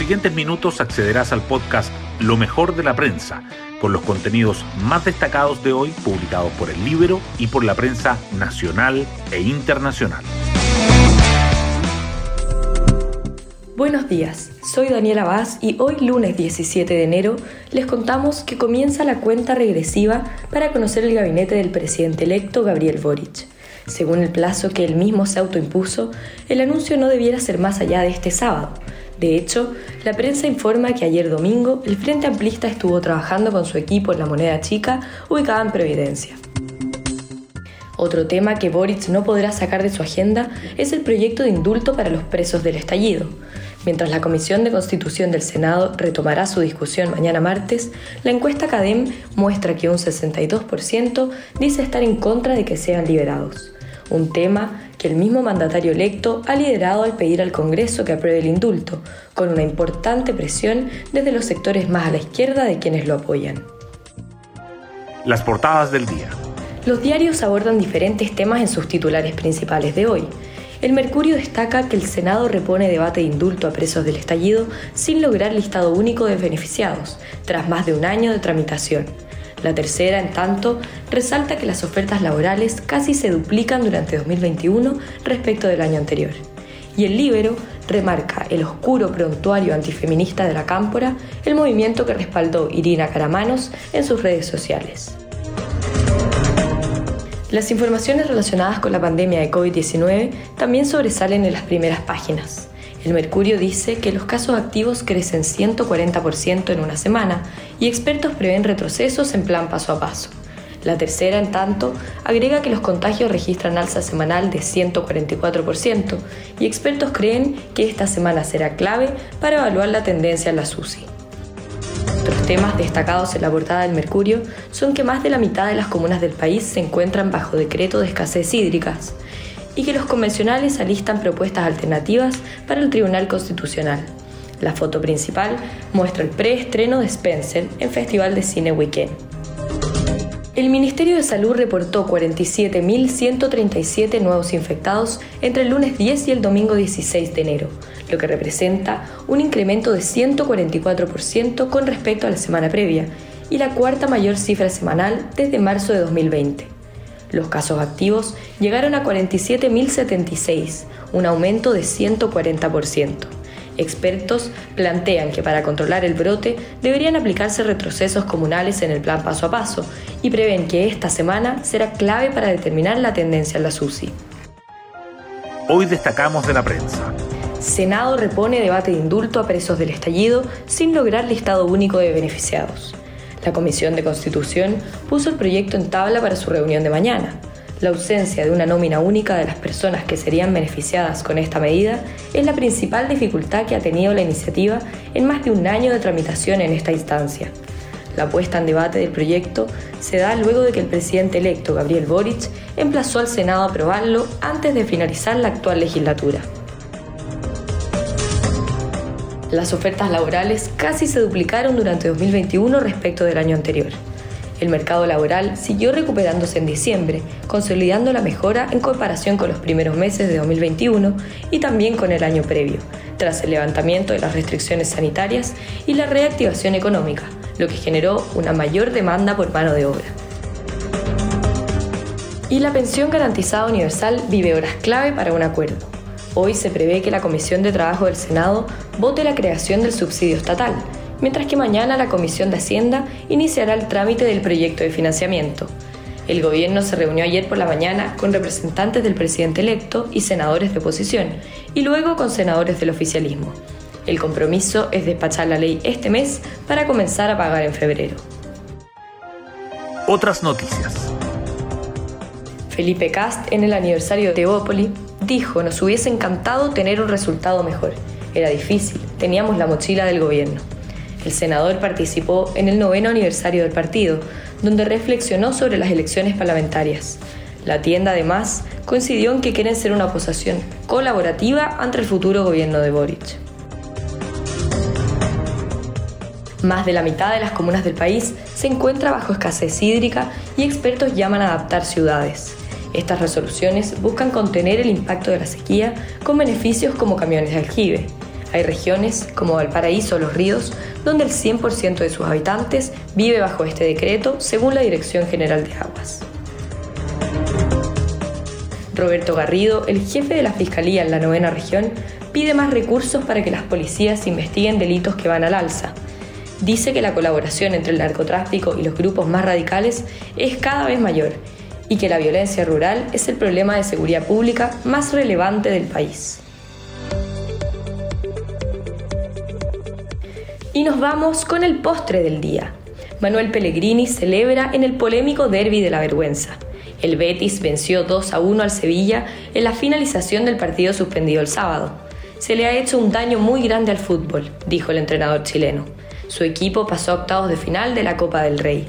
siguientes minutos accederás al podcast Lo mejor de la prensa, con los contenidos más destacados de hoy publicados por el libro y por la prensa nacional e internacional. Buenos días, soy Daniela Vaz y hoy lunes 17 de enero les contamos que comienza la cuenta regresiva para conocer el gabinete del presidente electo Gabriel Boric. Según el plazo que él mismo se autoimpuso, el anuncio no debiera ser más allá de este sábado. De hecho, la prensa informa que ayer domingo el Frente Amplista estuvo trabajando con su equipo en la moneda chica ubicada en Providencia. Otro tema que Boric no podrá sacar de su agenda es el proyecto de indulto para los presos del estallido. Mientras la Comisión de Constitución del Senado retomará su discusión mañana martes, la encuesta CADEM muestra que un 62% dice estar en contra de que sean liberados un tema que el mismo mandatario electo ha liderado al pedir al Congreso que apruebe el indulto, con una importante presión desde los sectores más a la izquierda de quienes lo apoyan. Las portadas del día. Los diarios abordan diferentes temas en sus titulares principales de hoy. El Mercurio destaca que el Senado repone debate de indulto a presos del estallido sin lograr listado único de beneficiados, tras más de un año de tramitación. La tercera, en tanto, resalta que las ofertas laborales casi se duplican durante 2021 respecto del año anterior. Y el Libero remarca el oscuro prontuario antifeminista de la Cámpora, el movimiento que respaldó Irina Caramanos en sus redes sociales. Las informaciones relacionadas con la pandemia de COVID-19 también sobresalen en las primeras páginas. El Mercurio dice que los casos activos crecen 140% en una semana y expertos prevén retrocesos en plan paso a paso. La tercera, en tanto, agrega que los contagios registran alza semanal de 144% y expertos creen que esta semana será clave para evaluar la tendencia en la SUSI. Otros temas destacados en la portada del Mercurio son que más de la mitad de las comunas del país se encuentran bajo decreto de escasez hídricas y que los convencionales alistan propuestas alternativas para el Tribunal Constitucional. La foto principal muestra el preestreno de Spencer en Festival de Cine Weekend. El Ministerio de Salud reportó 47.137 nuevos infectados entre el lunes 10 y el domingo 16 de enero, lo que representa un incremento de 144% con respecto a la semana previa y la cuarta mayor cifra semanal desde marzo de 2020. Los casos activos llegaron a 47.076, un aumento de 140%. Expertos plantean que para controlar el brote deberían aplicarse retrocesos comunales en el plan paso a paso y prevén que esta semana será clave para determinar la tendencia en la SUSI. Hoy destacamos de la prensa. Senado repone debate de indulto a presos del estallido sin lograr listado único de beneficiados. La Comisión de Constitución puso el proyecto en tabla para su reunión de mañana. La ausencia de una nómina única de las personas que serían beneficiadas con esta medida es la principal dificultad que ha tenido la iniciativa en más de un año de tramitación en esta instancia. La puesta en debate del proyecto se da luego de que el presidente electo Gabriel Boric emplazó al Senado a aprobarlo antes de finalizar la actual legislatura. Las ofertas laborales casi se duplicaron durante 2021 respecto del año anterior. El mercado laboral siguió recuperándose en diciembre, consolidando la mejora en comparación con los primeros meses de 2021 y también con el año previo, tras el levantamiento de las restricciones sanitarias y la reactivación económica, lo que generó una mayor demanda por mano de obra. Y la pensión garantizada universal vive horas clave para un acuerdo. Hoy se prevé que la Comisión de Trabajo del Senado vote la creación del subsidio estatal, mientras que mañana la Comisión de Hacienda iniciará el trámite del proyecto de financiamiento. El gobierno se reunió ayer por la mañana con representantes del presidente electo y senadores de oposición, y luego con senadores del oficialismo. El compromiso es despachar la ley este mes para comenzar a pagar en febrero. Otras noticias. Felipe Cast en el aniversario de Teópoli dijo, nos hubiese encantado tener un resultado mejor. Era difícil, teníamos la mochila del gobierno. El senador participó en el noveno aniversario del partido, donde reflexionó sobre las elecciones parlamentarias. La tienda, además, coincidió en que quieren ser una oposición colaborativa ante el futuro gobierno de Boric. Más de la mitad de las comunas del país se encuentra bajo escasez hídrica y expertos llaman a adaptar ciudades. Estas resoluciones buscan contener el impacto de la sequía con beneficios como camiones de aljibe. Hay regiones, como Valparaíso o Los Ríos, donde el 100% de sus habitantes vive bajo este decreto, según la Dirección General de Aguas. Roberto Garrido, el jefe de la Fiscalía en la novena región, pide más recursos para que las policías investiguen delitos que van al alza. Dice que la colaboración entre el narcotráfico y los grupos más radicales es cada vez mayor y que la violencia rural es el problema de seguridad pública más relevante del país. Y nos vamos con el postre del día. Manuel Pellegrini celebra en el polémico Derby de la Vergüenza. El Betis venció 2 a 1 al Sevilla en la finalización del partido suspendido el sábado. Se le ha hecho un daño muy grande al fútbol, dijo el entrenador chileno. Su equipo pasó a octavos de final de la Copa del Rey.